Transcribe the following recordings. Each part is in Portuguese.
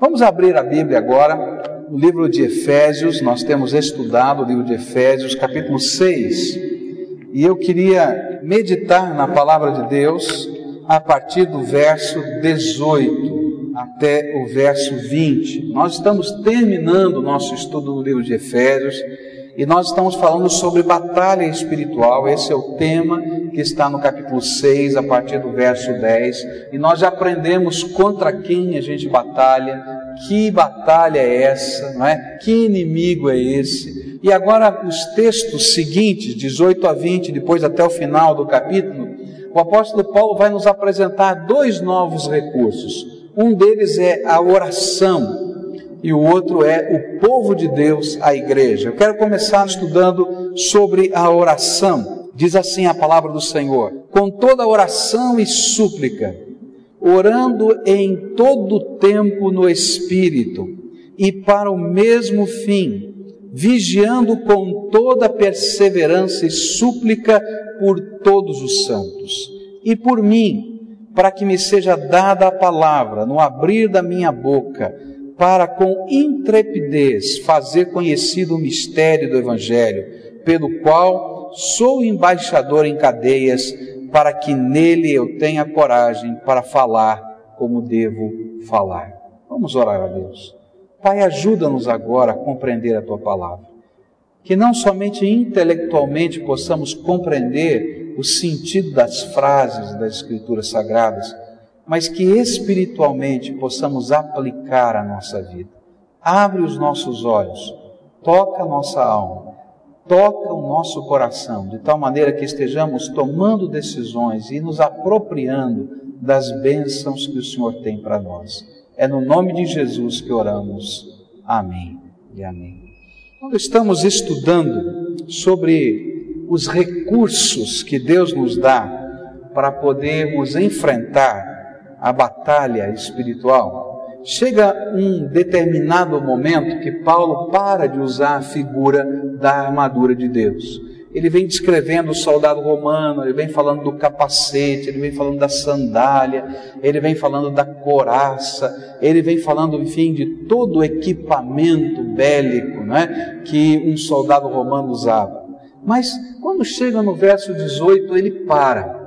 Vamos abrir a Bíblia agora, no livro de Efésios, nós temos estudado o livro de Efésios, capítulo 6, e eu queria meditar na palavra de Deus a partir do verso 18 até o verso 20. Nós estamos terminando o nosso estudo do livro de Efésios e nós estamos falando sobre batalha espiritual, esse é o tema que está no capítulo 6, a partir do verso 10. E nós já aprendemos contra quem a gente batalha, que batalha é essa, não é? Que inimigo é esse? E agora os textos seguintes, 18 a 20, depois até o final do capítulo, o apóstolo Paulo vai nos apresentar dois novos recursos. Um deles é a oração e o outro é o povo de Deus, a igreja. Eu quero começar estudando sobre a oração. Diz assim a palavra do Senhor: com toda oração e súplica, orando em todo tempo no Espírito, e para o mesmo fim, vigiando com toda perseverança e súplica por todos os santos, e por mim, para que me seja dada a palavra no abrir da minha boca para com intrepidez fazer conhecido o mistério do Evangelho, pelo qual sou embaixador em cadeias, para que nele eu tenha coragem para falar como devo falar. Vamos orar a Deus. Pai, ajuda-nos agora a compreender a tua palavra. Que não somente intelectualmente possamos compreender o sentido das frases das Escrituras Sagradas, mas que espiritualmente possamos aplicar a nossa vida. Abre os nossos olhos, toca a nossa alma, toca o nosso coração, de tal maneira que estejamos tomando decisões e nos apropriando das bênçãos que o Senhor tem para nós. É no nome de Jesus que oramos. Amém e amém. Quando estamos estudando sobre os recursos que Deus nos dá para podermos enfrentar a batalha espiritual, chega um determinado momento que Paulo para de usar a figura da armadura de Deus. Ele vem descrevendo o soldado romano, ele vem falando do capacete, ele vem falando da sandália, ele vem falando da coraça, ele vem falando, enfim, de todo o equipamento bélico né, que um soldado romano usava. Mas quando chega no verso 18, ele para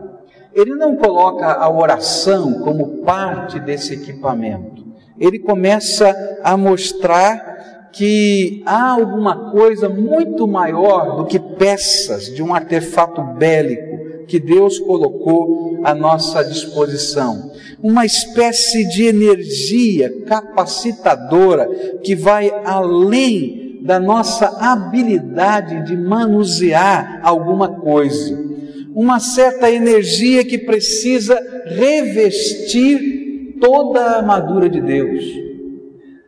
ele não coloca a oração como parte desse equipamento. Ele começa a mostrar que há alguma coisa muito maior do que peças de um artefato bélico que Deus colocou à nossa disposição. Uma espécie de energia capacitadora que vai além da nossa habilidade de manusear alguma coisa uma certa energia que precisa revestir toda a armadura de Deus.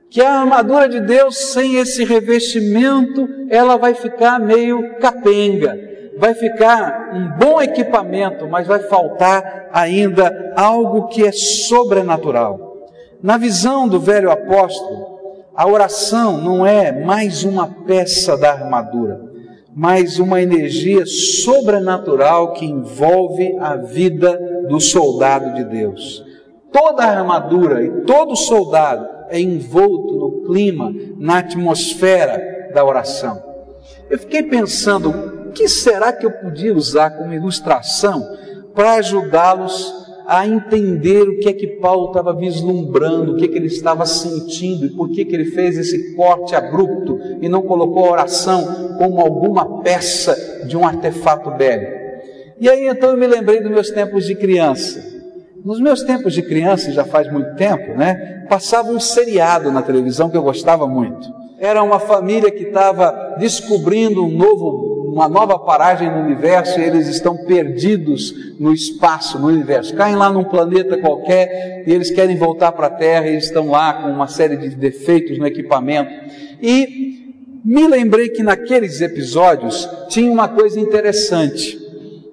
Que a armadura de Deus, sem esse revestimento, ela vai ficar meio capenga, vai ficar um bom equipamento, mas vai faltar ainda algo que é sobrenatural. Na visão do velho apóstolo, a oração não é mais uma peça da armadura mas uma energia sobrenatural que envolve a vida do soldado de Deus. Toda a armadura e todo soldado é envolto no clima, na atmosfera da oração. Eu fiquei pensando, o que será que eu podia usar como ilustração para ajudá-los a entender o que é que Paulo estava vislumbrando, o que, é que ele estava sentindo e por que, que ele fez esse corte abrupto e não colocou a oração como alguma peça de um artefato bélico. E aí então eu me lembrei dos meus tempos de criança. Nos meus tempos de criança, já faz muito tempo, né? Passava um seriado na televisão que eu gostava muito. Era uma família que estava descobrindo um novo uma nova paragem no universo e eles estão perdidos no espaço, no universo. Caem lá num planeta qualquer e eles querem voltar para a Terra e estão lá com uma série de defeitos no equipamento. E me lembrei que naqueles episódios tinha uma coisa interessante.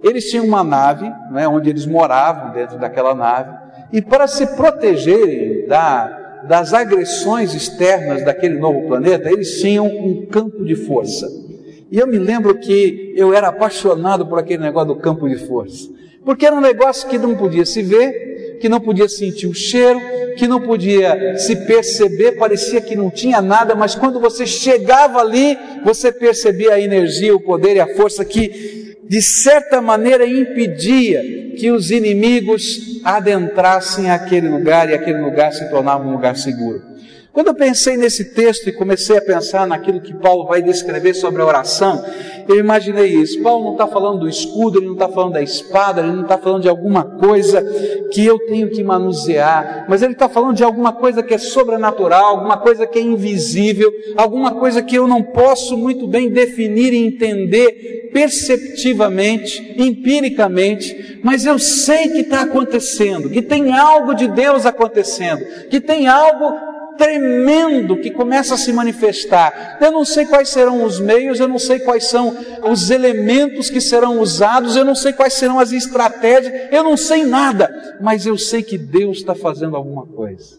Eles tinham uma nave, né, onde eles moravam dentro daquela nave, e para se protegerem da, das agressões externas daquele novo planeta, eles tinham um campo de força. E eu me lembro que eu era apaixonado por aquele negócio do campo de força. Porque era um negócio que não podia se ver, que não podia sentir o cheiro, que não podia se perceber, parecia que não tinha nada, mas quando você chegava ali, você percebia a energia, o poder e a força que, de certa maneira, impedia que os inimigos adentrassem aquele lugar e aquele lugar se tornava um lugar seguro. Quando eu pensei nesse texto e comecei a pensar naquilo que Paulo vai descrever sobre a oração, eu imaginei isso. Paulo não está falando do escudo, ele não está falando da espada, ele não está falando de alguma coisa que eu tenho que manusear, mas ele está falando de alguma coisa que é sobrenatural, alguma coisa que é invisível, alguma coisa que eu não posso muito bem definir e entender perceptivamente, empiricamente, mas eu sei que está acontecendo, que tem algo de Deus acontecendo, que tem algo tremendo que começa a se manifestar. Eu não sei quais serão os meios, eu não sei quais são os elementos que serão usados, eu não sei quais serão as estratégias, eu não sei nada, mas eu sei que Deus está fazendo alguma coisa.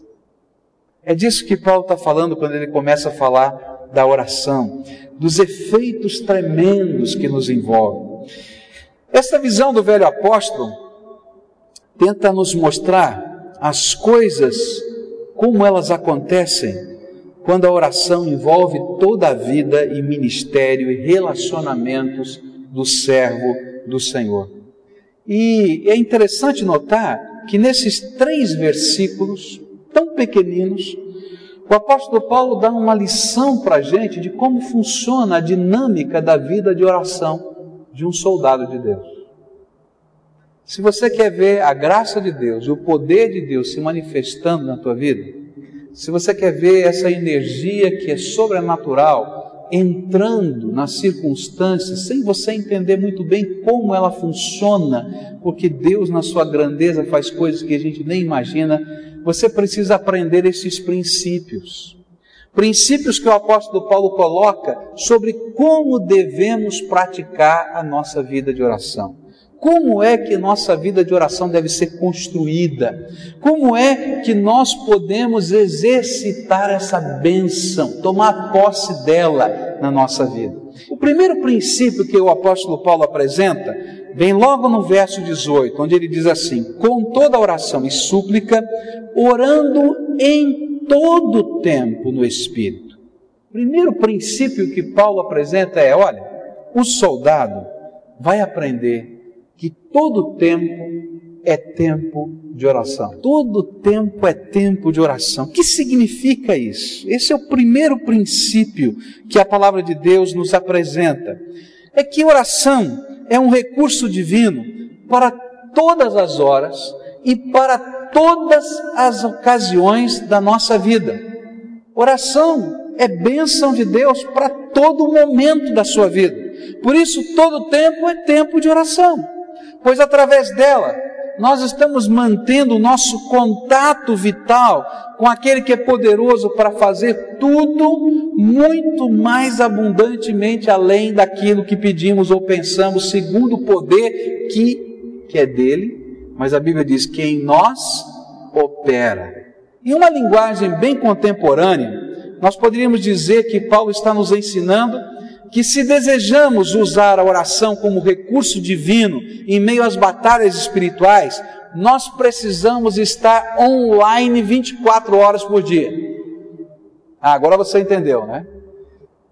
É disso que Paulo está falando quando ele começa a falar da oração, dos efeitos tremendos que nos envolvem. Essa visão do velho apóstolo tenta nos mostrar as coisas como elas acontecem quando a oração envolve toda a vida e ministério e relacionamentos do servo do Senhor. E é interessante notar que nesses três versículos, tão pequeninos, o apóstolo Paulo dá uma lição para a gente de como funciona a dinâmica da vida de oração de um soldado de Deus. Se você quer ver a graça de Deus o poder de Deus se manifestando na tua vida, se você quer ver essa energia que é sobrenatural entrando nas circunstâncias, sem você entender muito bem como ela funciona, porque Deus, na sua grandeza, faz coisas que a gente nem imagina, você precisa aprender esses princípios. Princípios que o apóstolo Paulo coloca sobre como devemos praticar a nossa vida de oração. Como é que nossa vida de oração deve ser construída? Como é que nós podemos exercitar essa bênção, tomar posse dela na nossa vida? O primeiro princípio que o apóstolo Paulo apresenta vem logo no verso 18, onde ele diz assim: com toda oração e súplica, orando em todo tempo no Espírito. O primeiro princípio que Paulo apresenta é: olha, o soldado vai aprender que todo tempo é tempo de oração. Todo tempo é tempo de oração. O que significa isso? Esse é o primeiro princípio que a palavra de Deus nos apresenta. É que oração é um recurso divino para todas as horas e para todas as ocasiões da nossa vida. Oração é bênção de Deus para todo momento da sua vida. Por isso, todo tempo é tempo de oração pois através dela nós estamos mantendo o nosso contato vital com aquele que é poderoso para fazer tudo muito mais abundantemente além daquilo que pedimos ou pensamos, segundo o poder que, que é dele, mas a Bíblia diz que em nós opera. Em uma linguagem bem contemporânea, nós poderíamos dizer que Paulo está nos ensinando que se desejamos usar a oração como recurso divino em meio às batalhas espirituais, nós precisamos estar online 24 horas por dia. Ah, agora você entendeu, né?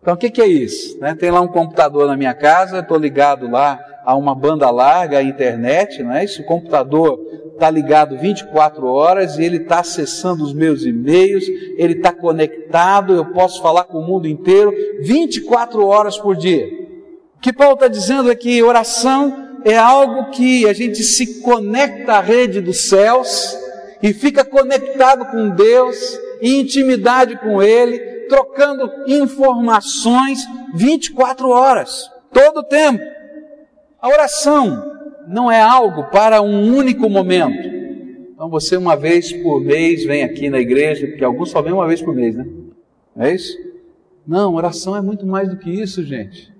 Então o que, que é isso? Né? Tem lá um computador na minha casa, estou ligado lá a uma banda larga, a internet, não é? O computador está ligado 24 horas e ele está acessando os meus e-mails, ele está conectado, eu posso falar com o mundo inteiro 24 horas por dia. O que Paulo está dizendo é que oração é algo que a gente se conecta à rede dos céus e fica conectado com Deus, em intimidade com Ele, trocando informações 24 horas, todo o tempo. A oração não é algo para um único momento. Então você uma vez por mês vem aqui na igreja, porque alguns só vêm uma vez por mês, né? É isso? Não, oração é muito mais do que isso, gente.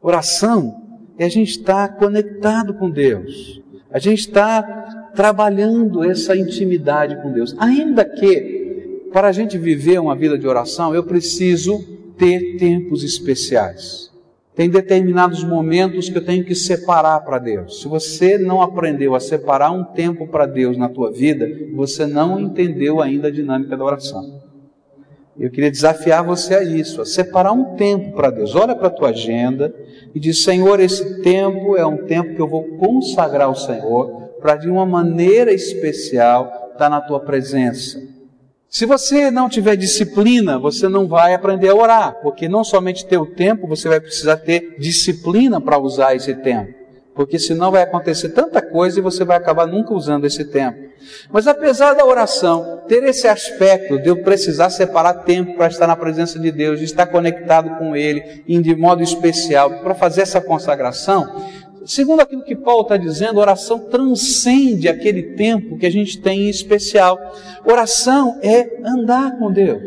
Oração é a gente estar conectado com Deus. A gente está trabalhando essa intimidade com Deus. Ainda que, para a gente viver uma vida de oração, eu preciso ter tempos especiais. Tem determinados momentos que eu tenho que separar para Deus. Se você não aprendeu a separar um tempo para Deus na tua vida, você não entendeu ainda a dinâmica da oração. Eu queria desafiar você a isso, a separar um tempo para Deus. Olha para a tua agenda e diz: Senhor, esse tempo é um tempo que eu vou consagrar ao Senhor para de uma maneira especial estar na tua presença. Se você não tiver disciplina, você não vai aprender a orar, porque não somente ter o tempo, você vai precisar ter disciplina para usar esse tempo. Porque senão vai acontecer tanta coisa e você vai acabar nunca usando esse tempo. Mas apesar da oração ter esse aspecto de eu precisar separar tempo para estar na presença de Deus, de estar conectado com Ele, de modo especial, para fazer essa consagração, segundo aquilo que Paulo está dizendo, oração transcende aquele tempo que a gente tem em especial. Oração é andar com Deus,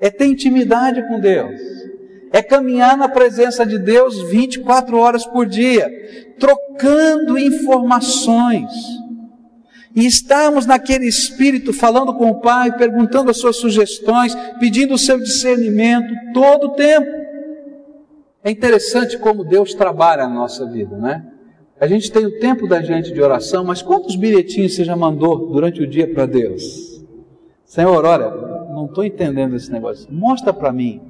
é ter intimidade com Deus, é caminhar na presença de Deus 24 horas por dia, trocando informações. E estarmos naquele espírito falando com o Pai, perguntando as suas sugestões, pedindo o seu discernimento todo o tempo. É interessante como Deus trabalha na nossa vida, né? A gente tem o tempo da gente de oração, mas quantos bilhetinhos você já mandou durante o dia para Deus? Senhor, olha, não estou entendendo esse negócio. Mostra para mim.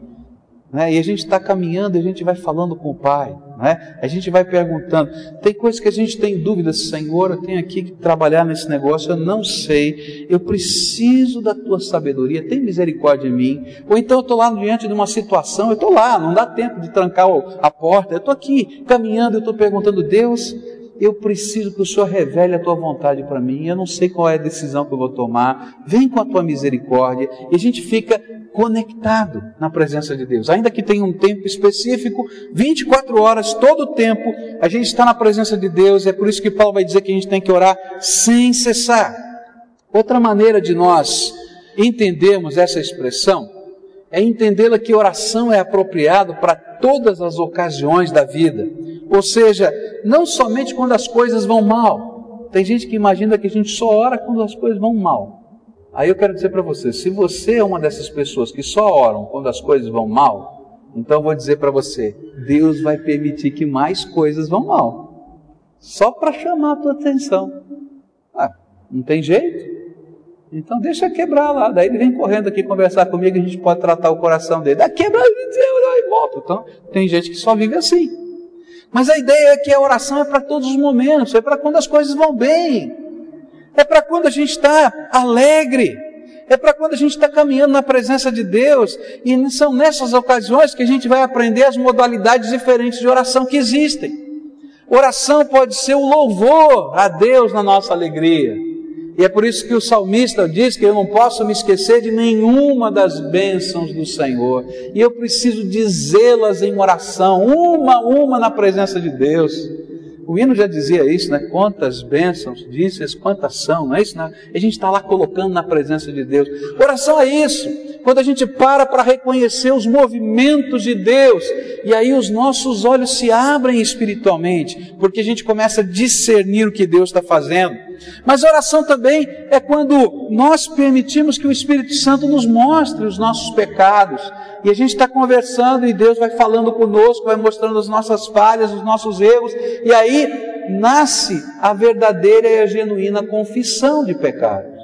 Né? E a gente está caminhando, a gente vai falando com o Pai, né? a gente vai perguntando. Tem coisas que a gente tem dúvidas, Senhor, eu tenho aqui que trabalhar nesse negócio, eu não sei, eu preciso da tua sabedoria, tem misericórdia em mim. Ou então eu estou lá diante de uma situação, eu estou lá, não dá tempo de trancar a porta, eu estou aqui caminhando, eu estou perguntando, Deus, eu preciso que o Senhor revele a tua vontade para mim, eu não sei qual é a decisão que eu vou tomar, vem com a tua misericórdia, e a gente fica conectado na presença de Deus. Ainda que tenha um tempo específico, 24 horas, todo o tempo, a gente está na presença de Deus, é por isso que Paulo vai dizer que a gente tem que orar sem cessar. Outra maneira de nós entendermos essa expressão é entendê-la que oração é apropriado para todas as ocasiões da vida. Ou seja, não somente quando as coisas vão mal. Tem gente que imagina que a gente só ora quando as coisas vão mal. Aí eu quero dizer para você, se você é uma dessas pessoas que só oram quando as coisas vão mal, então eu vou dizer para você, Deus vai permitir que mais coisas vão mal. Só para chamar a tua atenção. Ah, não tem jeito? Então deixa quebrar lá. Daí ele vem correndo aqui conversar comigo e a gente pode tratar o coração dele. Daí quebra e volta. Então tem gente que só vive assim. Mas a ideia é que a oração é para todos os momentos, é para quando as coisas vão bem, é para quando a gente está alegre, é para quando a gente está caminhando na presença de Deus, e são nessas ocasiões que a gente vai aprender as modalidades diferentes de oração que existem. Oração pode ser o louvor a Deus na nossa alegria. E é por isso que o salmista diz que eu não posso me esquecer de nenhuma das bênçãos do Senhor. E eu preciso dizê-las em oração, uma uma na presença de Deus. O hino já dizia isso, né? Quantas bênçãos, dizes, quantas são, não é isso? Né? A gente está lá colocando na presença de Deus. Oração é isso. Quando a gente para para reconhecer os movimentos de Deus, e aí os nossos olhos se abrem espiritualmente, porque a gente começa a discernir o que Deus está fazendo. Mas oração também é quando nós permitimos que o Espírito Santo nos mostre os nossos pecados. E a gente está conversando e Deus vai falando conosco, vai mostrando as nossas falhas, os nossos erros. E aí nasce a verdadeira e a genuína confissão de pecados.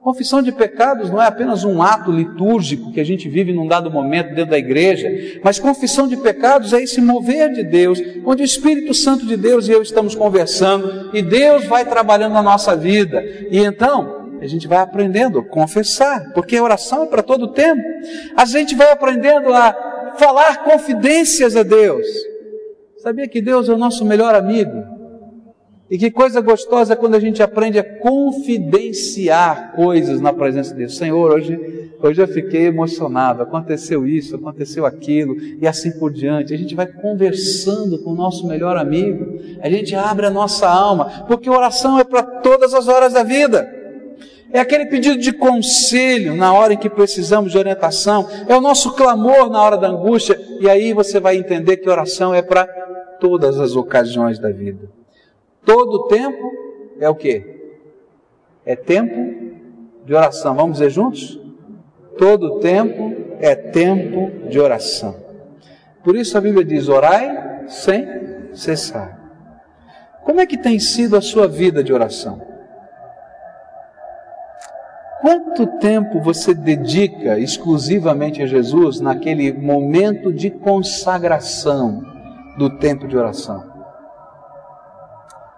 Confissão de pecados não é apenas um ato litúrgico que a gente vive num dado momento dentro da igreja, mas confissão de pecados é esse mover de Deus, onde o Espírito Santo de Deus e eu estamos conversando e Deus vai trabalhando na nossa vida. E então, a gente vai aprendendo a confessar, porque a oração é para todo o tempo. A gente vai aprendendo a falar confidências a Deus. Sabia que Deus é o nosso melhor amigo? E que coisa gostosa quando a gente aprende a confidenciar coisas na presença de Deus. Senhor, hoje, hoje eu fiquei emocionado, aconteceu isso, aconteceu aquilo, e assim por diante. A gente vai conversando com o nosso melhor amigo, a gente abre a nossa alma, porque oração é para todas as horas da vida. É aquele pedido de conselho na hora em que precisamos de orientação, é o nosso clamor na hora da angústia, e aí você vai entender que oração é para todas as ocasiões da vida. Todo tempo é o que? É tempo de oração. Vamos dizer juntos? Todo tempo é tempo de oração. Por isso a Bíblia diz: orai sem cessar. Como é que tem sido a sua vida de oração? Quanto tempo você dedica exclusivamente a Jesus naquele momento de consagração do tempo de oração?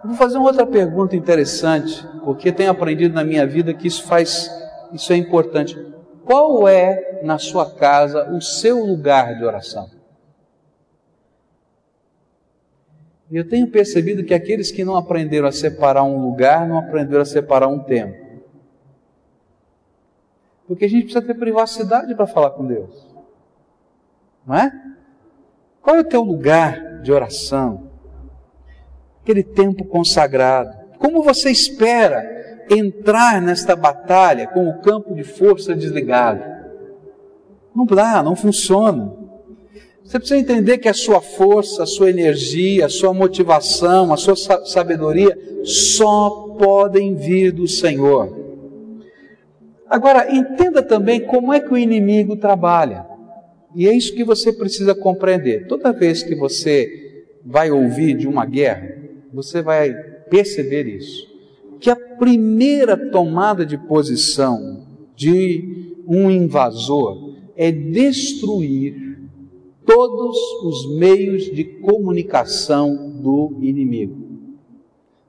Vou fazer uma outra pergunta interessante, porque tenho aprendido na minha vida que isso faz, isso é importante. Qual é na sua casa o seu lugar de oração? Eu tenho percebido que aqueles que não aprenderam a separar um lugar, não aprenderam a separar um tempo. Porque a gente precisa ter privacidade para falar com Deus. Não é? Qual é o teu lugar de oração? Aquele tempo consagrado. Como você espera entrar nesta batalha com o campo de força desligado? Não dá, não funciona. Você precisa entender que a sua força, a sua energia, a sua motivação, a sua sabedoria só podem vir do Senhor. Agora, entenda também como é que o inimigo trabalha. E é isso que você precisa compreender. Toda vez que você vai ouvir de uma guerra, você vai perceber isso. Que a primeira tomada de posição de um invasor é destruir todos os meios de comunicação do inimigo.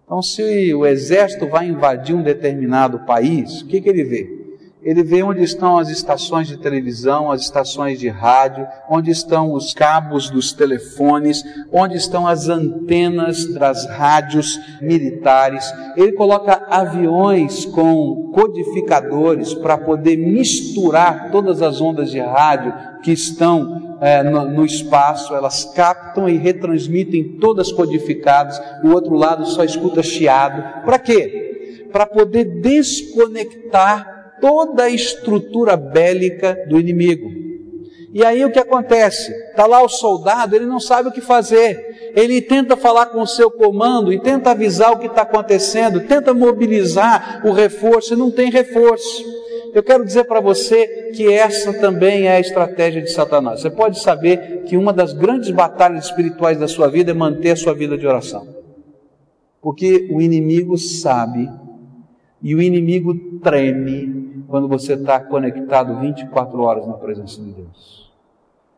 Então, se o exército vai invadir um determinado país, o que, que ele vê? Ele vê onde estão as estações de televisão, as estações de rádio, onde estão os cabos dos telefones, onde estão as antenas das rádios militares. Ele coloca aviões com codificadores para poder misturar todas as ondas de rádio que estão é, no, no, espaço, elas captam e retransmitem todas codificadas, o outro lado só escuta chiado. Para quê? Para poder desconectar toda a estrutura bélica do inimigo. E aí o que acontece? Está lá o soldado, ele não sabe o que fazer. Ele tenta falar com o seu comando e tenta avisar o que está acontecendo, tenta mobilizar o reforço e não tem reforço. Eu quero dizer para você que essa também é a estratégia de Satanás. Você pode saber que uma das grandes batalhas espirituais da sua vida é manter a sua vida de oração. Porque o inimigo sabe e o inimigo treme quando você está conectado 24 horas na presença de Deus.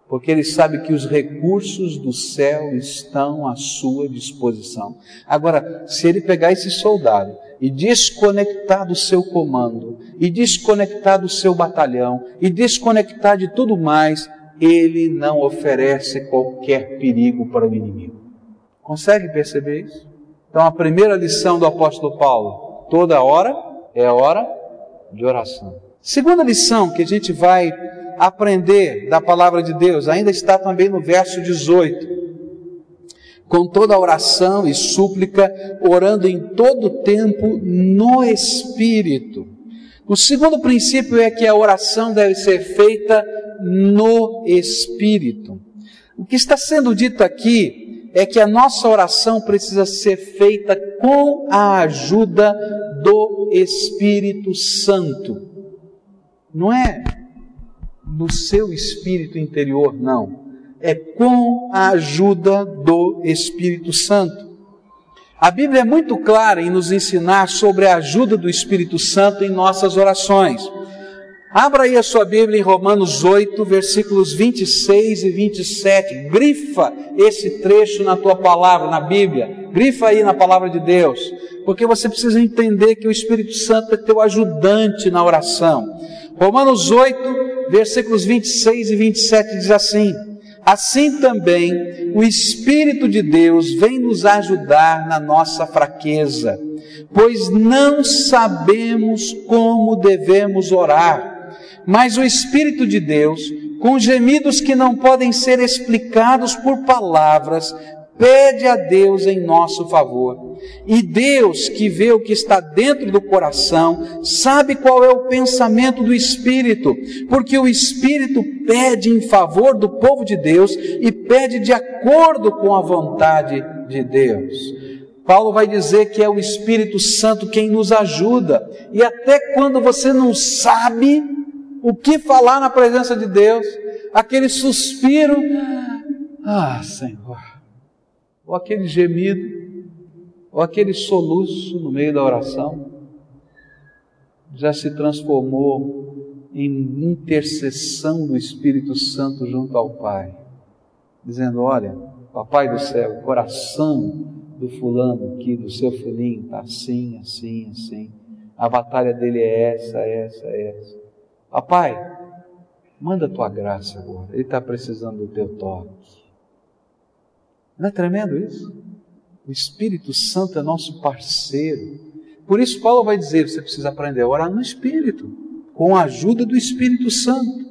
Porque ele sabe que os recursos do céu estão à sua disposição. Agora, se ele pegar esse soldado e desconectar do seu comando, e desconectar do seu batalhão, e desconectar de tudo mais, ele não oferece qualquer perigo para o inimigo. Consegue perceber isso? Então, a primeira lição do apóstolo Paulo: toda hora é hora de oração. Segunda lição que a gente vai aprender da palavra de Deus, ainda está também no verso 18. Com toda oração e súplica, orando em todo tempo no Espírito. O segundo princípio é que a oração deve ser feita no Espírito. O que está sendo dito aqui é que a nossa oração precisa ser feita com a ajuda do Espírito Santo. Não é no seu espírito interior, não. É com a ajuda do Espírito Santo. A Bíblia é muito clara em nos ensinar sobre a ajuda do Espírito Santo em nossas orações. Abra aí a sua Bíblia em Romanos 8, versículos 26 e 27. Grifa esse trecho na tua palavra, na Bíblia. Grifa aí na palavra de Deus. Porque você precisa entender que o Espírito Santo é teu ajudante na oração. Romanos 8, versículos 26 e 27 diz assim: Assim também o Espírito de Deus vem nos ajudar na nossa fraqueza, pois não sabemos como devemos orar mas o Espírito de Deus, com gemidos que não podem ser explicados por palavras, pede a Deus em nosso favor. E Deus, que vê o que está dentro do coração, sabe qual é o pensamento do Espírito, porque o Espírito pede em favor do povo de Deus e pede de acordo com a vontade de Deus. Paulo vai dizer que é o Espírito Santo quem nos ajuda, e até quando você não sabe, o que falar na presença de Deus, aquele suspiro, Ah, Senhor, ou aquele gemido, ou aquele soluço no meio da oração, já se transformou em intercessão do Espírito Santo junto ao Pai, dizendo: Olha, Papai do céu, o coração do fulano aqui, do seu filhinho, está assim, assim, assim. A batalha dele é essa, essa, essa. Papai, manda a tua graça agora. Ele está precisando do teu toque. Não é tremendo isso? O Espírito Santo é nosso parceiro. Por isso, Paulo vai dizer: você precisa aprender a orar no Espírito, com a ajuda do Espírito Santo.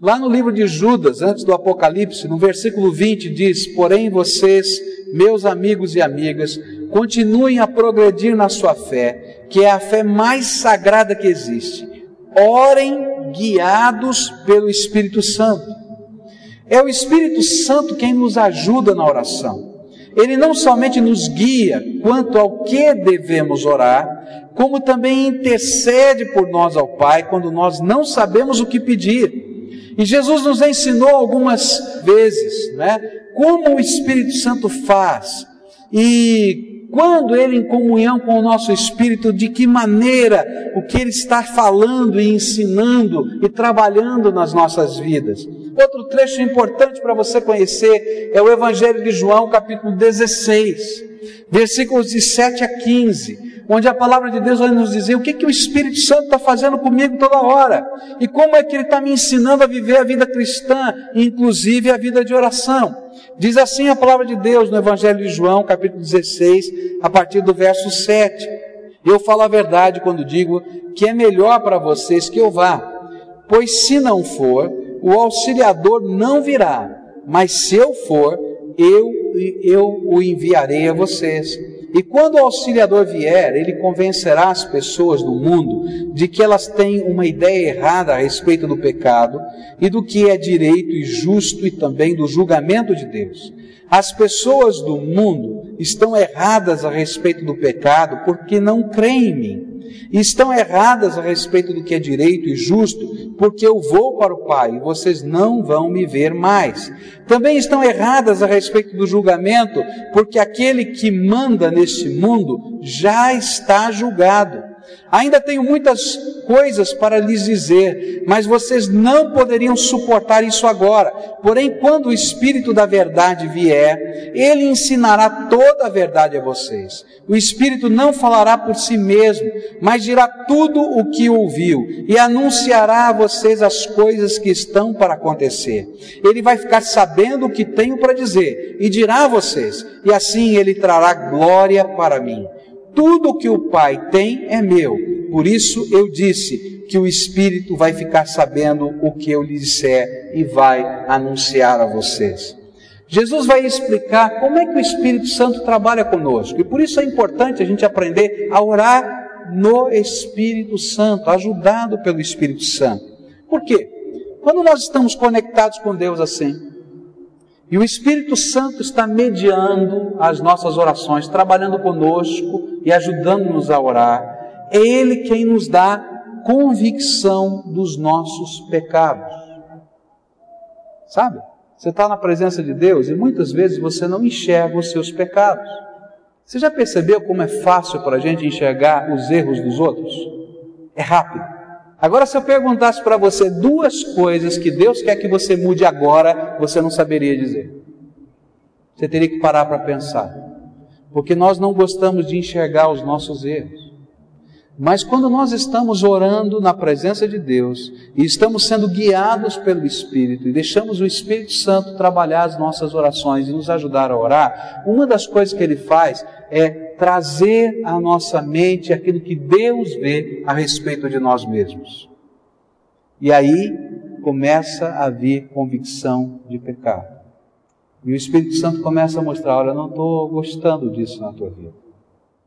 Lá no livro de Judas, antes do Apocalipse, no versículo 20, diz: Porém, vocês, meus amigos e amigas, continuem a progredir na sua fé, que é a fé mais sagrada que existe. Orem guiados pelo Espírito Santo. É o Espírito Santo quem nos ajuda na oração. Ele não somente nos guia quanto ao que devemos orar, como também intercede por nós ao Pai quando nós não sabemos o que pedir. E Jesus nos ensinou algumas vezes, né, como o Espírito Santo faz e quando ele, em comunhão com o nosso espírito, de que maneira o que ele está falando e ensinando e trabalhando nas nossas vidas. Outro trecho importante para você conhecer é o Evangelho de João, capítulo 16, versículos de 7 a 15, onde a palavra de Deus vai nos dizer o que, que o Espírito Santo está fazendo comigo toda hora e como é que ele está me ensinando a viver a vida cristã, inclusive a vida de oração. Diz assim a palavra de Deus no Evangelho de João, capítulo 16, a partir do verso 7. Eu falo a verdade quando digo que é melhor para vocês que eu vá, pois se não for, o auxiliador não virá, mas se eu for, eu, eu o enviarei a vocês. E quando o auxiliador vier, ele convencerá as pessoas do mundo de que elas têm uma ideia errada a respeito do pecado e do que é direito e justo e também do julgamento de Deus. As pessoas do mundo estão erradas a respeito do pecado porque não creem em mim estão erradas a respeito do que é direito e justo, porque eu vou para o Pai e vocês não vão me ver mais. Também estão erradas a respeito do julgamento, porque aquele que manda neste mundo já está julgado. Ainda tenho muitas coisas para lhes dizer, mas vocês não poderiam suportar isso agora. Porém, quando o Espírito da Verdade vier, ele ensinará toda a verdade a vocês. O Espírito não falará por si mesmo, mas dirá tudo o que ouviu e anunciará a vocês as coisas que estão para acontecer. Ele vai ficar sabendo o que tenho para dizer e dirá a vocês, e assim ele trará glória para mim. Tudo que o Pai tem é meu. Por isso eu disse que o Espírito vai ficar sabendo o que eu lhe disser e vai anunciar a vocês. Jesus vai explicar como é que o Espírito Santo trabalha conosco. E por isso é importante a gente aprender a orar no Espírito Santo, ajudado pelo Espírito Santo. Por quê? Quando nós estamos conectados com Deus assim, e o Espírito Santo está mediando as nossas orações, trabalhando conosco e ajudando-nos a orar. É Ele quem nos dá convicção dos nossos pecados. Sabe? Você está na presença de Deus e muitas vezes você não enxerga os seus pecados. Você já percebeu como é fácil para a gente enxergar os erros dos outros? É rápido. Agora, se eu perguntasse para você duas coisas que Deus quer que você mude agora, você não saberia dizer. Você teria que parar para pensar. Porque nós não gostamos de enxergar os nossos erros. Mas quando nós estamos orando na presença de Deus e estamos sendo guiados pelo Espírito e deixamos o Espírito Santo trabalhar as nossas orações e nos ajudar a orar, uma das coisas que ele faz é trazer à nossa mente aquilo que Deus vê a respeito de nós mesmos. E aí começa a vir convicção de pecado. E o Espírito Santo começa a mostrar: olha, não estou gostando disso na tua vida.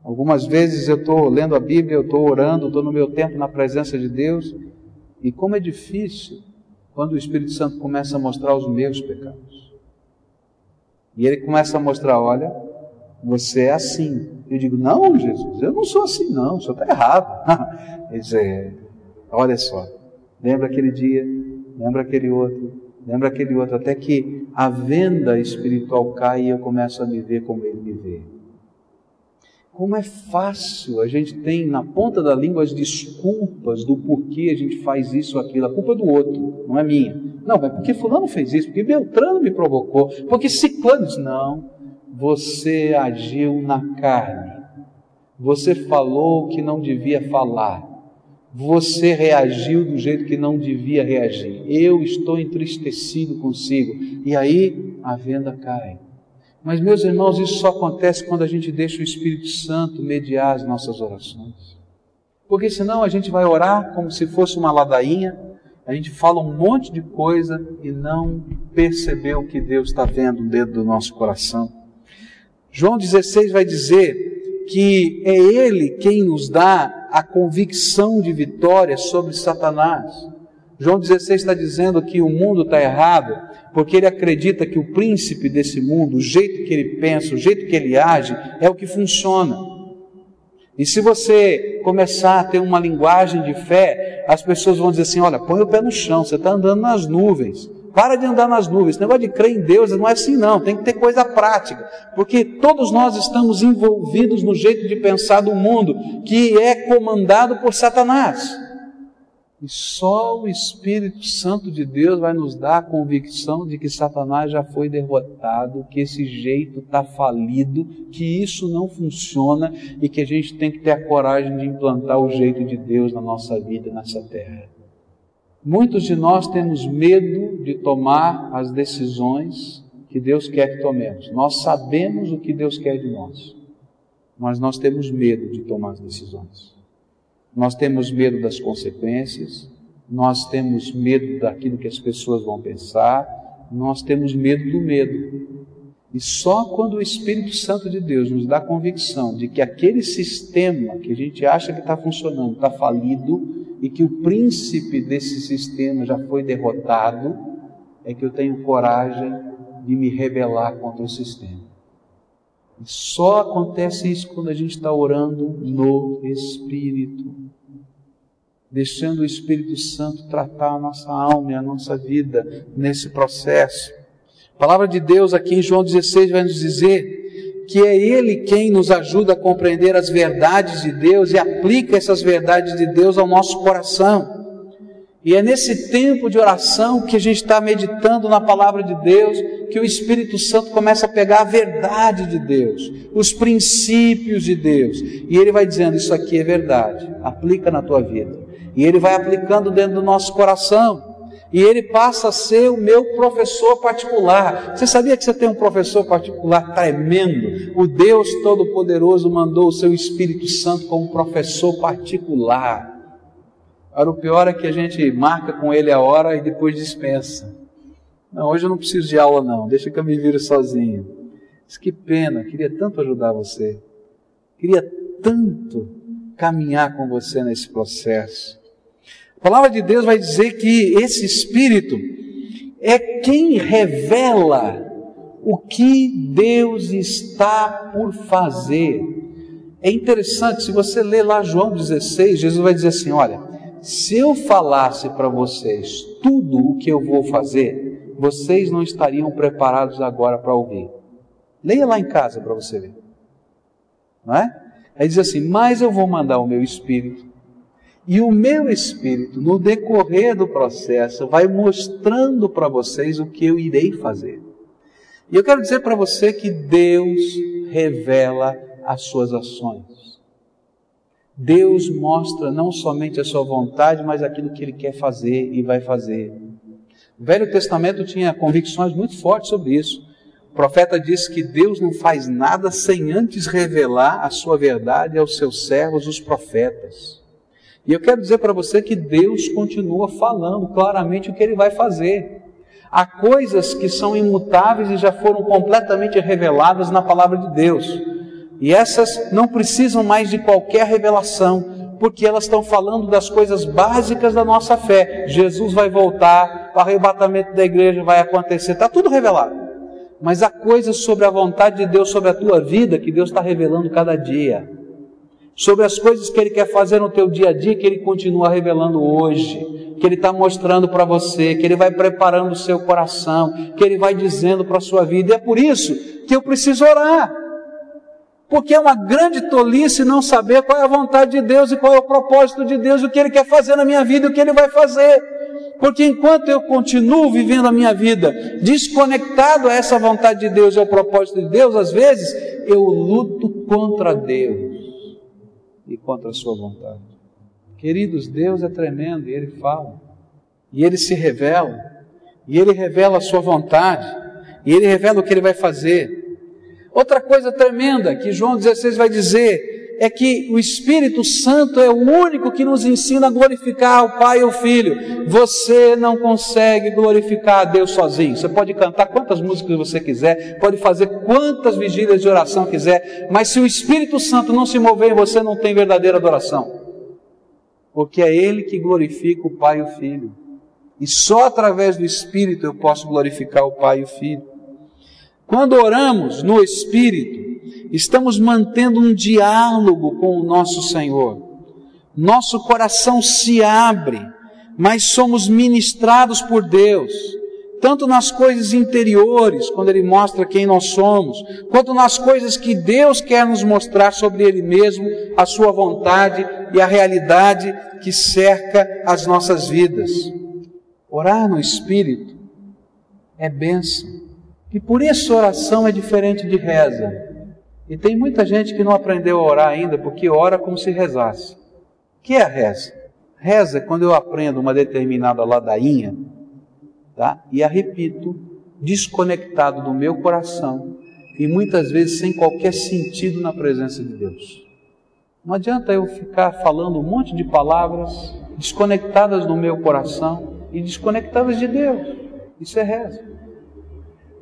Algumas vezes eu estou lendo a Bíblia, eu estou orando, estou no meu tempo na presença de Deus, e como é difícil quando o Espírito Santo começa a mostrar os meus pecados. E ele começa a mostrar: olha, você é assim. Eu digo: não, Jesus, eu não sou assim, não, o senhor está errado. ele diz: é, olha só, lembra aquele dia, lembra aquele outro, Lembra aquele outro, até que a venda espiritual cai e eu começo a me ver como ele me vê. Como é fácil, a gente tem na ponta da língua as desculpas do porquê a gente faz isso ou aquilo. A culpa é do outro, não é minha. Não, mas porque fulano fez isso, porque Beltrano me provocou, porque Ciclano disse, não, você agiu na carne. Você falou o que não devia falar. Você reagiu do jeito que não devia reagir. Eu estou entristecido consigo. E aí a venda cai. Mas, meus irmãos, isso só acontece quando a gente deixa o Espírito Santo mediar as nossas orações. Porque senão a gente vai orar como se fosse uma ladainha, a gente fala um monte de coisa e não percebeu que Deus está vendo dentro do nosso coração. João 16 vai dizer que é Ele quem nos dá a convicção de vitória sobre Satanás. João 16 está dizendo que o mundo está errado porque ele acredita que o príncipe desse mundo, o jeito que ele pensa, o jeito que ele age, é o que funciona. E se você começar a ter uma linguagem de fé, as pessoas vão dizer assim: olha, põe o pé no chão, você está andando nas nuvens. Para de andar nas nuvens. Esse negócio de crer em Deus não é assim, não. Tem que ter coisa prática. Porque todos nós estamos envolvidos no jeito de pensar do mundo, que é comandado por Satanás. E só o Espírito Santo de Deus vai nos dar a convicção de que Satanás já foi derrotado, que esse jeito está falido, que isso não funciona e que a gente tem que ter a coragem de implantar o jeito de Deus na nossa vida, nessa terra. Muitos de nós temos medo de tomar as decisões que Deus quer que tomemos. Nós sabemos o que Deus quer de nós, mas nós temos medo de tomar as decisões. Nós temos medo das consequências, nós temos medo daquilo que as pessoas vão pensar, nós temos medo do medo. E só quando o Espírito Santo de Deus nos dá convicção de que aquele sistema que a gente acha que está funcionando está falido e que o príncipe desse sistema já foi derrotado, é que eu tenho coragem de me rebelar contra o sistema. E só acontece isso quando a gente está orando no Espírito, deixando o Espírito Santo tratar a nossa alma e a nossa vida nesse processo. A palavra de Deus aqui em João 16 vai nos dizer que é Ele quem nos ajuda a compreender as verdades de Deus e aplica essas verdades de Deus ao nosso coração. E é nesse tempo de oração que a gente está meditando na palavra de Deus, que o Espírito Santo começa a pegar a verdade de Deus, os princípios de Deus, e ele vai dizendo: Isso aqui é verdade, aplica na tua vida. E ele vai aplicando dentro do nosso coração. E ele passa a ser o meu professor particular. Você sabia que você tem um professor particular tremendo? O Deus Todo-Poderoso mandou o seu Espírito Santo como professor particular. Agora, o pior é que a gente marca com ele a hora e depois dispensa. Não, hoje eu não preciso de aula, não. Deixa que eu me vire sozinho. Mas que pena, queria tanto ajudar você. Queria tanto caminhar com você nesse processo. A palavra de Deus vai dizer que esse Espírito é quem revela o que Deus está por fazer. É interessante, se você ler lá João 16, Jesus vai dizer assim: Olha, se eu falasse para vocês tudo o que eu vou fazer, vocês não estariam preparados agora para ouvir. Leia lá em casa para você ver. Não é? Aí diz assim: Mas eu vou mandar o meu espírito, e o meu espírito, no decorrer do processo, vai mostrando para vocês o que eu irei fazer. E eu quero dizer para você que Deus revela as suas ações. Deus mostra não somente a sua vontade, mas aquilo que ele quer fazer e vai fazer. O Velho Testamento tinha convicções muito fortes sobre isso. O profeta disse que Deus não faz nada sem antes revelar a sua verdade aos seus servos, os profetas. E eu quero dizer para você que Deus continua falando claramente o que ele vai fazer. Há coisas que são imutáveis e já foram completamente reveladas na palavra de Deus. E essas não precisam mais de qualquer revelação, porque elas estão falando das coisas básicas da nossa fé. Jesus vai voltar, o arrebatamento da igreja vai acontecer, está tudo revelado. Mas há coisas sobre a vontade de Deus sobre a tua vida que Deus está revelando cada dia. sobre as coisas que Ele quer fazer no teu dia a dia, que Ele continua revelando hoje, que Ele está mostrando para você, que Ele vai preparando o seu coração, que Ele vai dizendo para a sua vida. E é por isso que eu preciso orar. Porque é uma grande tolice não saber qual é a vontade de Deus e qual é o propósito de Deus, o que Ele quer fazer na minha vida e o que Ele vai fazer. Porque enquanto eu continuo vivendo a minha vida desconectado a essa vontade de Deus e ao propósito de Deus, às vezes eu luto contra Deus e contra a sua vontade. Queridos, Deus é tremendo e Ele fala, e Ele se revela, e Ele revela a sua vontade, e Ele revela o que Ele vai fazer. Outra coisa tremenda que João 16 vai dizer é que o Espírito Santo é o único que nos ensina a glorificar o Pai e o Filho. Você não consegue glorificar a Deus sozinho. Você pode cantar quantas músicas você quiser, pode fazer quantas vigílias de oração quiser, mas se o Espírito Santo não se mover em você, não tem verdadeira adoração. Porque é Ele que glorifica o Pai e o Filho. E só através do Espírito eu posso glorificar o Pai e o Filho. Quando oramos no Espírito, estamos mantendo um diálogo com o nosso Senhor. Nosso coração se abre, mas somos ministrados por Deus, tanto nas coisas interiores, quando Ele mostra quem nós somos, quanto nas coisas que Deus quer nos mostrar sobre Ele mesmo, a Sua vontade e a realidade que cerca as nossas vidas. Orar no Espírito é bênção. E por isso oração é diferente de reza. E tem muita gente que não aprendeu a orar ainda porque ora como se rezasse. O que é a reza? Reza é quando eu aprendo uma determinada ladainha, tá? E a repito, desconectado do meu coração e muitas vezes sem qualquer sentido na presença de Deus. Não adianta eu ficar falando um monte de palavras desconectadas do meu coração e desconectadas de Deus. Isso é reza.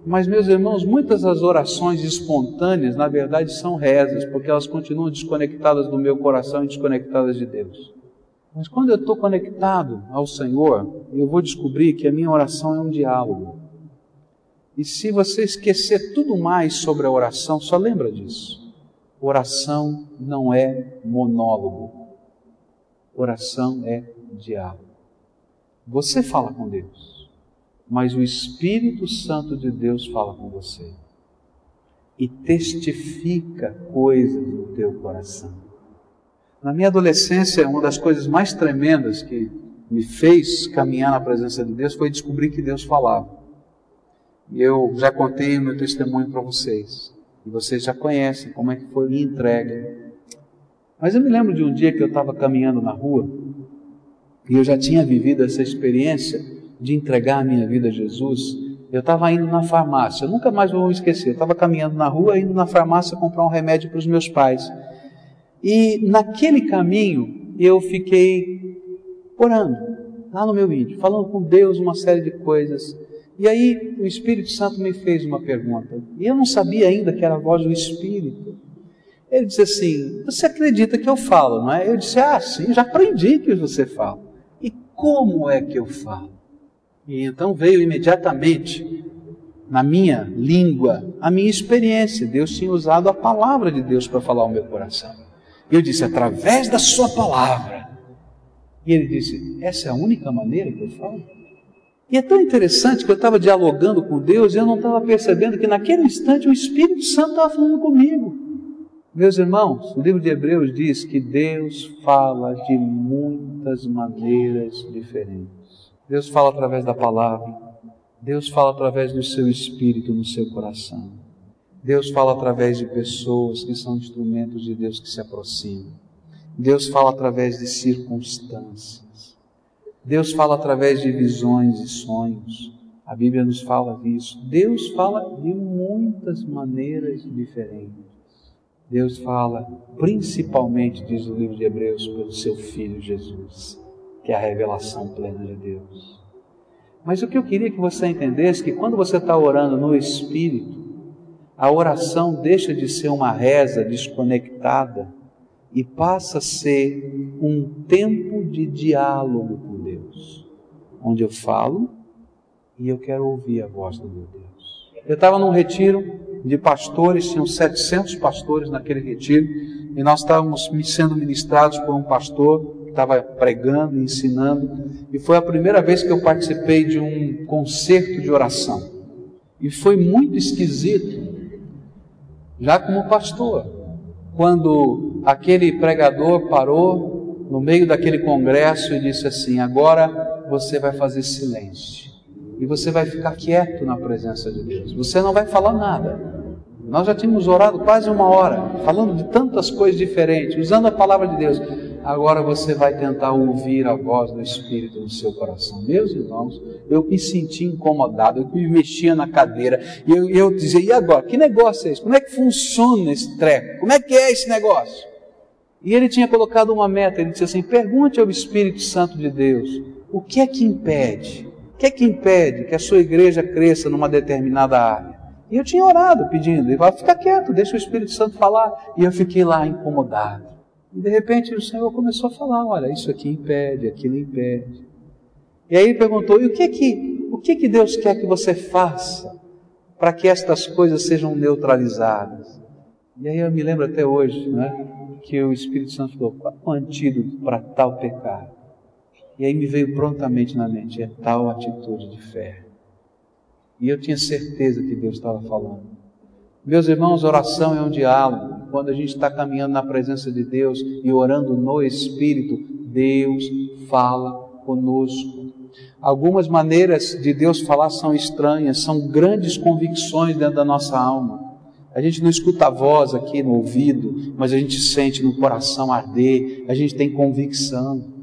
Mas, meus irmãos, muitas das orações espontâneas, na verdade, são rezas, porque elas continuam desconectadas do meu coração e desconectadas de Deus. Mas quando eu estou conectado ao Senhor, eu vou descobrir que a minha oração é um diálogo. E se você esquecer tudo mais sobre a oração, só lembra disso. Oração não é monólogo. Oração é diálogo. Você fala com Deus mas o Espírito Santo de Deus fala com você e testifica coisas no teu coração. Na minha adolescência, uma das coisas mais tremendas que me fez caminhar na presença de Deus foi descobrir que Deus falava. E eu já contei o meu testemunho para vocês. E vocês já conhecem como é que foi a entrega. Mas eu me lembro de um dia que eu estava caminhando na rua e eu já tinha vivido essa experiência de entregar a minha vida a Jesus, eu estava indo na farmácia, eu nunca mais vou me esquecer. Eu estava caminhando na rua, indo na farmácia comprar um remédio para os meus pais. E naquele caminho eu fiquei orando, lá no meu vídeo, falando com Deus uma série de coisas. E aí o Espírito Santo me fez uma pergunta. E eu não sabia ainda que era a voz do Espírito. Ele disse assim: Você acredita que eu falo, não é? Eu disse: Ah, sim, já aprendi que você fala. E como é que eu falo? E então veio imediatamente na minha língua a minha experiência. Deus tinha usado a palavra de Deus para falar ao meu coração. E eu disse, através da sua palavra. E ele disse, essa é a única maneira que eu falo? E é tão interessante que eu estava dialogando com Deus e eu não estava percebendo que naquele instante o Espírito Santo estava falando comigo. Meus irmãos, o livro de Hebreus diz que Deus fala de muitas maneiras diferentes. Deus fala através da palavra. Deus fala através do seu espírito no seu coração. Deus fala através de pessoas que são instrumentos de Deus que se aproximam. Deus fala através de circunstâncias. Deus fala através de visões e sonhos. A Bíblia nos fala disso. Deus fala de muitas maneiras diferentes. Deus fala principalmente, diz o livro de Hebreus, pelo seu Filho Jesus que é a revelação plena de Deus. Mas o que eu queria que você entendesse é que quando você está orando no Espírito, a oração deixa de ser uma reza desconectada e passa a ser um tempo de diálogo com Deus, onde eu falo e eu quero ouvir a voz do meu Deus. Eu estava num retiro de pastores, tinham 700 pastores naquele retiro, e nós estávamos sendo ministrados por um pastor estava pregando ensinando, e foi a primeira vez que eu participei de um concerto de oração. E foi muito esquisito, já como pastor, quando aquele pregador parou no meio daquele congresso e disse assim: Agora você vai fazer silêncio e você vai ficar quieto na presença de Deus. Você não vai falar nada. Nós já tínhamos orado quase uma hora, falando de tantas coisas diferentes, usando a palavra de Deus. Agora você vai tentar ouvir a voz do Espírito no seu coração. Meus irmãos, eu me senti incomodado, eu me mexia na cadeira, e eu, eu dizia, e agora? Que negócio é esse? Como é que funciona esse treco? Como é que é esse negócio? E ele tinha colocado uma meta, ele disse assim, pergunte ao Espírito Santo de Deus, o que é que impede? O que é que impede que a sua igreja cresça numa determinada área? E eu tinha orado pedindo, ele vai ficar quieto, deixa o Espírito Santo falar. E eu fiquei lá incomodado. E de repente o Senhor começou a falar: olha, isso aqui impede, aquilo impede. E aí ele perguntou: e o que que, o que, que Deus quer que você faça para que estas coisas sejam neutralizadas? E aí eu me lembro até hoje, né, que o Espírito Santo falou: qual é o antídoto para tal pecado? E aí me veio prontamente na mente: é tal atitude de fé. E eu tinha certeza que Deus estava falando. Meus irmãos, oração é um diálogo. Quando a gente está caminhando na presença de Deus e orando no Espírito, Deus fala conosco. Algumas maneiras de Deus falar são estranhas, são grandes convicções dentro da nossa alma. A gente não escuta a voz aqui no ouvido, mas a gente sente no coração arder, a gente tem convicção.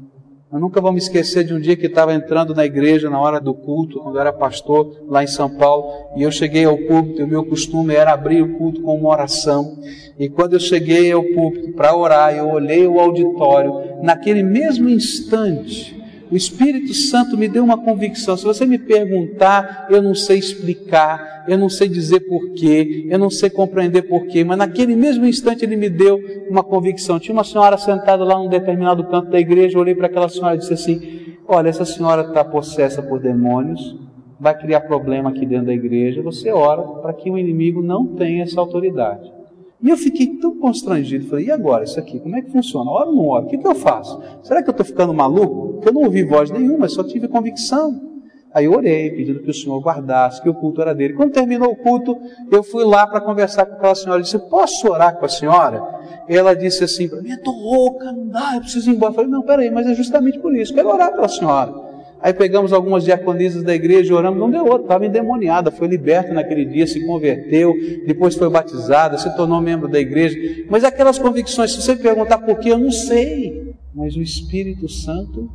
Eu nunca vou me esquecer de um dia que estava entrando na igreja na hora do culto, quando eu era pastor lá em São Paulo, e eu cheguei ao púlpito, e o meu costume era abrir o culto com uma oração. E quando eu cheguei ao púlpito para orar, eu olhei o auditório, naquele mesmo instante, o Espírito Santo me deu uma convicção. Se você me perguntar, eu não sei explicar, eu não sei dizer porquê, eu não sei compreender porquê, mas naquele mesmo instante ele me deu uma convicção. Tinha uma senhora sentada lá num determinado canto da igreja, eu olhei para aquela senhora e disse assim: Olha, essa senhora está possessa por demônios, vai criar problema aqui dentro da igreja. Você ora para que o inimigo não tenha essa autoridade. E eu fiquei tão constrangido, falei, e agora isso aqui, como é que funciona? Ora ou não ora? O que, que eu faço? Será que eu estou ficando maluco? Porque eu não ouvi voz nenhuma, só tive convicção. Aí eu orei, pedindo que o Senhor guardasse, que o culto era dele. Quando terminou o culto, eu fui lá para conversar com aquela senhora. Eu disse, posso orar com a senhora? Ela disse assim para mim, eu estou louca, não dá, eu preciso ir embora. Eu falei, não, peraí, mas é justamente por isso, quero orar pela senhora. Aí pegamos algumas diaconisas da igreja, oramos, não deu outro, estava endemoniada, foi liberta naquele dia, se converteu, depois foi batizada, se tornou membro da igreja. Mas aquelas convicções, se você perguntar por quê, eu não sei. Mas o Espírito Santo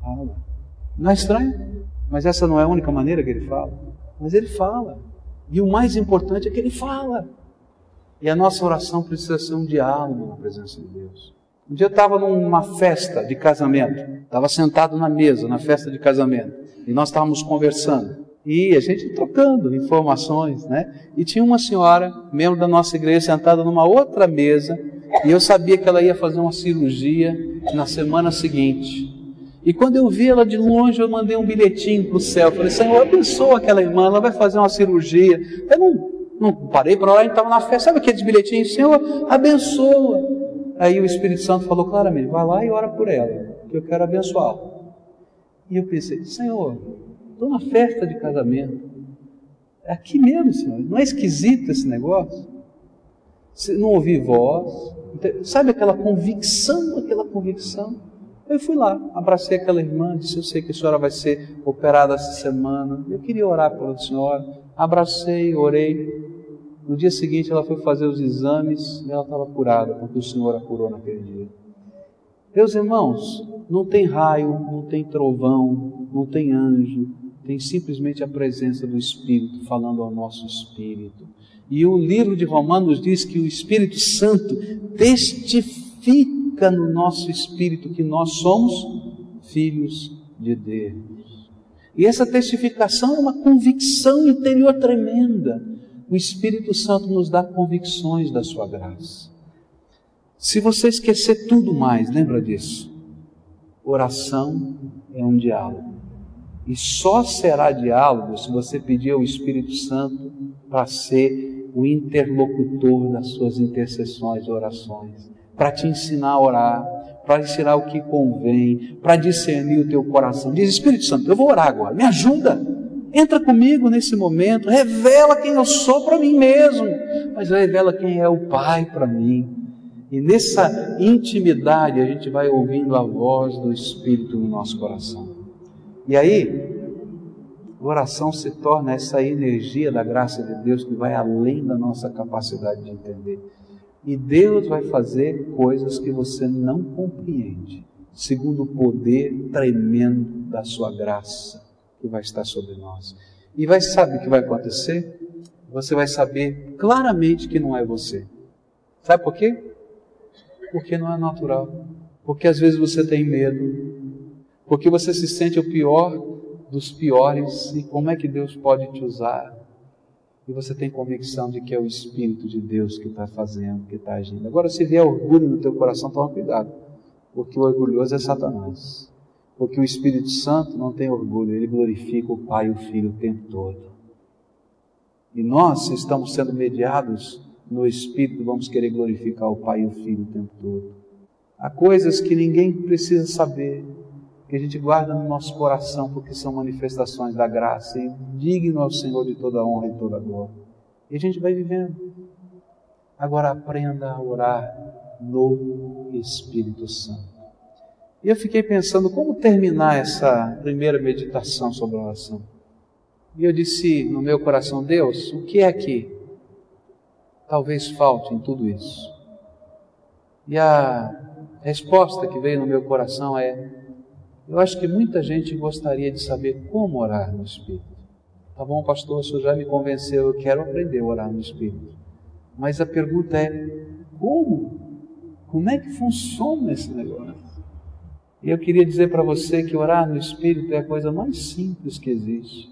fala. Não é estranho? Mas essa não é a única maneira que ele fala. Mas ele fala. E o mais importante é que ele fala. E a nossa oração precisa ser um diálogo na presença de Deus. Um dia eu estava numa festa de casamento, estava sentado na mesa, na festa de casamento, e nós estávamos conversando. E a gente trocando informações, né? E tinha uma senhora, membro da nossa igreja, sentada numa outra mesa, e eu sabia que ela ia fazer uma cirurgia na semana seguinte. E quando eu vi ela de longe, eu mandei um bilhetinho para o céu. Falei, Senhor, abençoa aquela irmã, ela vai fazer uma cirurgia. Eu não, não parei para orar, a gente estava na festa. Sabe aqueles bilhetinhos? Senhor, abençoa. Aí o Espírito Santo falou claramente: vai lá e ora por ela, que eu quero abençoá-la. E eu pensei: Senhor, estou na festa de casamento. É aqui mesmo, Senhor. Não é esquisito esse negócio? Não ouvi voz. Sabe aquela convicção, aquela convicção? Eu fui lá, abracei aquela irmã, disse: Eu sei que a senhora vai ser operada essa semana. Eu queria orar pela senhora. Abracei, orei. No dia seguinte ela foi fazer os exames e ela estava curada, porque o Senhor a curou naquele dia. Meus irmãos, não tem raio, não tem trovão, não tem anjo, tem simplesmente a presença do Espírito falando ao nosso espírito. E o livro de Romanos diz que o Espírito Santo testifica no nosso espírito que nós somos filhos de Deus. E essa testificação é uma convicção interior tremenda o Espírito Santo nos dá convicções da sua graça. Se você esquecer tudo mais, lembra disso. Oração é um diálogo. E só será diálogo se você pedir ao Espírito Santo para ser o interlocutor das suas intercessões e orações, para te ensinar a orar, para ensinar o que convém, para discernir o teu coração. Diz Espírito Santo, eu vou orar agora, me ajuda. Entra comigo nesse momento, revela quem eu sou para mim mesmo, mas revela quem é o Pai para mim. E nessa intimidade a gente vai ouvindo a voz do Espírito no nosso coração. E aí, a oração se torna essa energia da graça de Deus que vai além da nossa capacidade de entender. E Deus vai fazer coisas que você não compreende, segundo o poder tremendo da sua graça que vai estar sobre nós. E vai saber o que vai acontecer? Você vai saber claramente que não é você. Sabe por quê? Porque não é natural. Porque às vezes você tem medo. Porque você se sente o pior dos piores. E como é que Deus pode te usar? E você tem convicção de que é o Espírito de Deus que está fazendo, que está agindo. Agora, se vier orgulho no teu coração, toma cuidado. Porque o orgulhoso é Satanás. Porque o Espírito Santo não tem orgulho, ele glorifica o Pai e o Filho o tempo todo. E nós estamos sendo mediados no Espírito, vamos querer glorificar o Pai e o Filho o tempo todo. Há coisas que ninguém precisa saber, que a gente guarda no nosso coração, porque são manifestações da graça e digno ao Senhor de toda honra e toda glória. E a gente vai vivendo. Agora aprenda a orar no Espírito Santo. E eu fiquei pensando como terminar essa primeira meditação sobre a oração. E eu disse no meu coração, Deus, o que é que talvez falte em tudo isso? E a resposta que veio no meu coração é: eu acho que muita gente gostaria de saber como orar no Espírito. Tá bom, pastor, o senhor já me convenceu, eu quero aprender a orar no Espírito. Mas a pergunta é: como? Como é que funciona esse negócio? E eu queria dizer para você que orar no Espírito é a coisa mais simples que existe.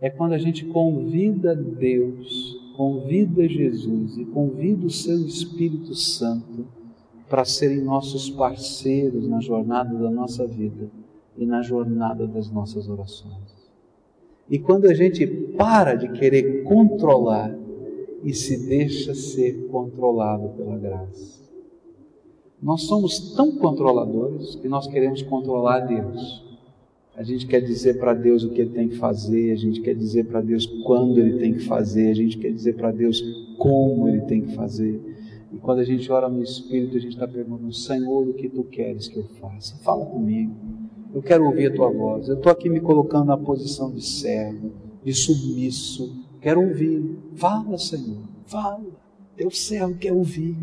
É quando a gente convida Deus, convida Jesus e convida o seu Espírito Santo para serem nossos parceiros na jornada da nossa vida e na jornada das nossas orações. E quando a gente para de querer controlar e se deixa ser controlado pela graça. Nós somos tão controladores que nós queremos controlar Deus. A gente quer dizer para Deus o que Ele tem que fazer, a gente quer dizer para Deus quando Ele tem que fazer, a gente quer dizer para Deus como Ele tem que fazer. E quando a gente ora no Espírito, a gente está perguntando: Senhor, o que tu queres que eu faça? Fala comigo. Eu quero ouvir a tua voz. Eu estou aqui me colocando na posição de servo, de submisso. Quero ouvir. Fala, Senhor. Fala. Teu servo quer ouvir.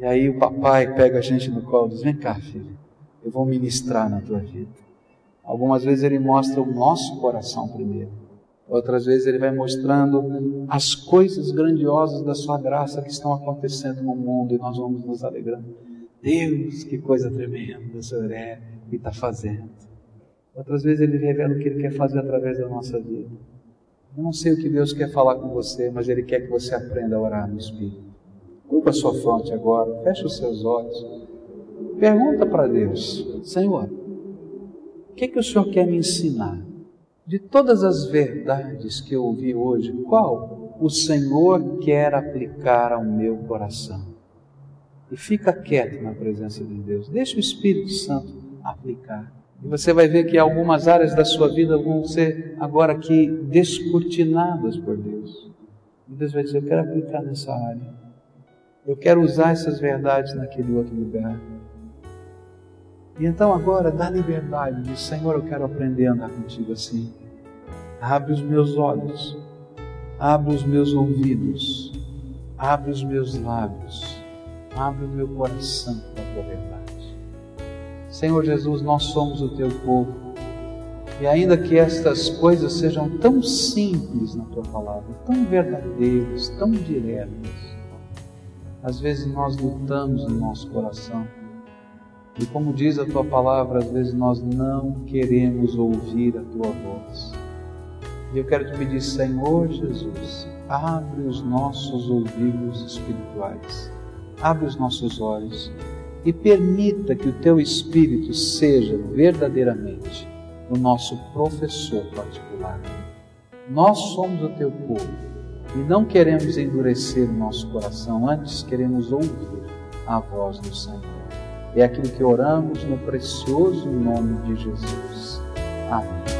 E aí o papai pega a gente no colo e diz: Vem cá, filho, eu vou ministrar na tua vida. Algumas vezes ele mostra o nosso coração primeiro. Outras vezes ele vai mostrando as coisas grandiosas da sua graça que estão acontecendo no mundo e nós vamos nos alegrando. Deus, que coisa tremenda o Senhor é e está fazendo. Outras vezes ele revela o que ele quer fazer através da nossa vida. Eu não sei o que Deus quer falar com você, mas Ele quer que você aprenda a orar no Espírito. Curva sua fronte agora, feche os seus olhos. Pergunta para Deus: Senhor, o que, que o Senhor quer me ensinar? De todas as verdades que eu ouvi hoje, qual o Senhor quer aplicar ao meu coração? E fica quieto na presença de Deus. Deixa o Espírito Santo aplicar. E você vai ver que algumas áreas da sua vida vão ser agora aqui descortinadas por Deus. E Deus vai dizer: Eu quero aplicar nessa área. Eu quero usar essas verdades naquele outro lugar. E então agora dá liberdade, diz Senhor, eu quero aprender a andar contigo assim. Abre os meus olhos, abre os meus ouvidos, abre os meus lábios, abre o meu coração para a tua verdade. Senhor Jesus, nós somos o teu povo. E ainda que estas coisas sejam tão simples na tua palavra, tão verdadeiras, tão diretas, às vezes nós lutamos no nosso coração. E como diz a tua palavra, às vezes nós não queremos ouvir a tua voz. E eu quero te pedir, Senhor Jesus, abre os nossos ouvidos espirituais, abre os nossos olhos e permita que o teu Espírito seja verdadeiramente o nosso professor particular. Nós somos o teu povo E não queremos endurecer o nosso coração, antes queremos ouvir a voz do Senhor. É aquilo que oramos no precioso nome de Jesus. Amém.